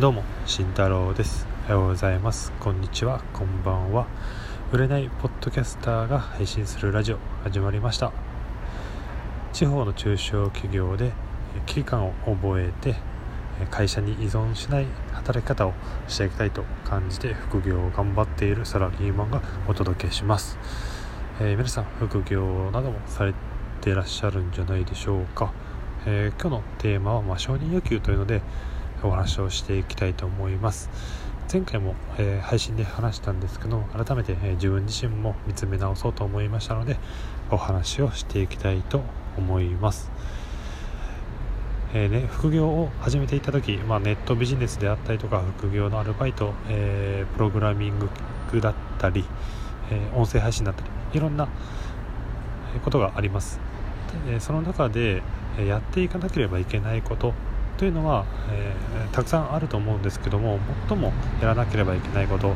どうも慎太郎です。おはようございます。こんにちは。こんばんは。売れないポッドキャスターが配信するラジオ始まりました。地方の中小企業で危機感を覚えて会社に依存しない働き方をしていきたいと感じて副業を頑張っているサラリーマンがお届けします、えー、皆さん副業などもされていらっしゃるんじゃないでしょうか、えー、今日のテーマは、まあ、承認欲求というのでお話をしていきたいと思います。前回も、えー、配信で話したんですけど改めて、えー、自分自身も見つめ直そうと思いましたのでお話をしていきたいと思います。えーね、副業を始めていた時、まあ、ネットビジネスであったりとか副業のアルバイト、え、プログラミングだったり、え、音声配信だったりいろんなことがあります。でその中でやっていかなければいけないことというのは、えー、たくさんあると思うんですけども最もやらなければいけないこと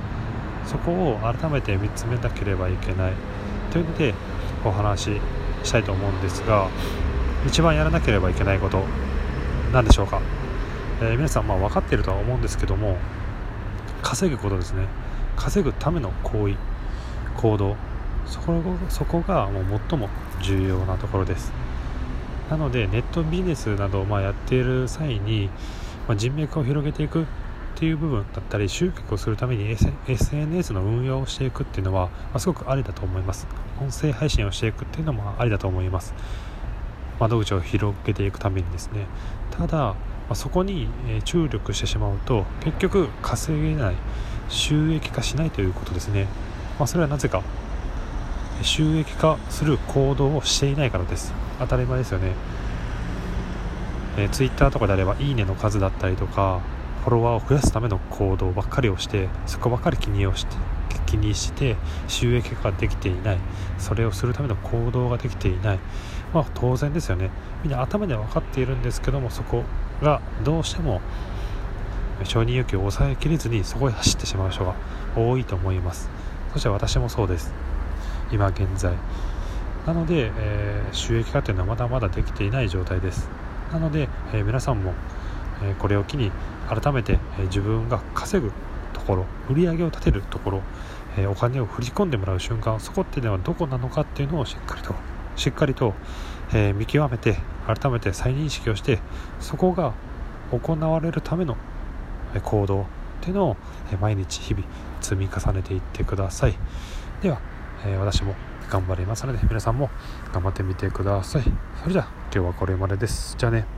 そこを改めて見つめなければいけない。というのでお話ししたいと思うんですが一番やらなければいけないこと何でしょうか、えー、皆さんまあ分かっているとは思うんですけども稼ぐことですね。稼ぐための行為行動そこそこがもう最も重要なところです。なのでネットビジネスなどをまあやっている際に、まあ、人脈を広げていくっていう部分だったり集客をするために SNS の運用をしていくっていうのは、まあ、すごくありだと思います。音声配信をしていくっていうのもありだと思います。窓口を広げていくためにですね。ただ、まあ、そこに注力してしまうと結局稼げない収益化しないということですね、まあ、それはなぜか収益化する行動をしていないからです。当たり前ですよね、えー、Twitter とかであればいいねの数だったりとかフォロワーを増やすための行動ばっかりをしてそこばっかり気にをして気にして収益化ができていない。それをするための行動ができていない。まあ当然ですよね。みんな頭では分かっているんですけどもそこがどうしても承認欲求を抑えきれずにそこへ走ってしまう人が多いと思います。そして私もそうです。今現在。なので、えー、収益化というのはまだまだできていない状態です。なので、えー、皆さんも、え、これを機に改めて、え自分が稼ぐところ売り上げを立てるところ、えお金を振り込んでもらう瞬間そこっていうのはどこなのかっていうのをしっかりとしっかりと、え見極めて改めて再認識をしてそこが行われるための行動っていうのを毎日日々積み重ねていってください。ではえ私も頑張りますので皆さんも頑張ってみてください。それじゃあ今日はこれまでです。じゃあね。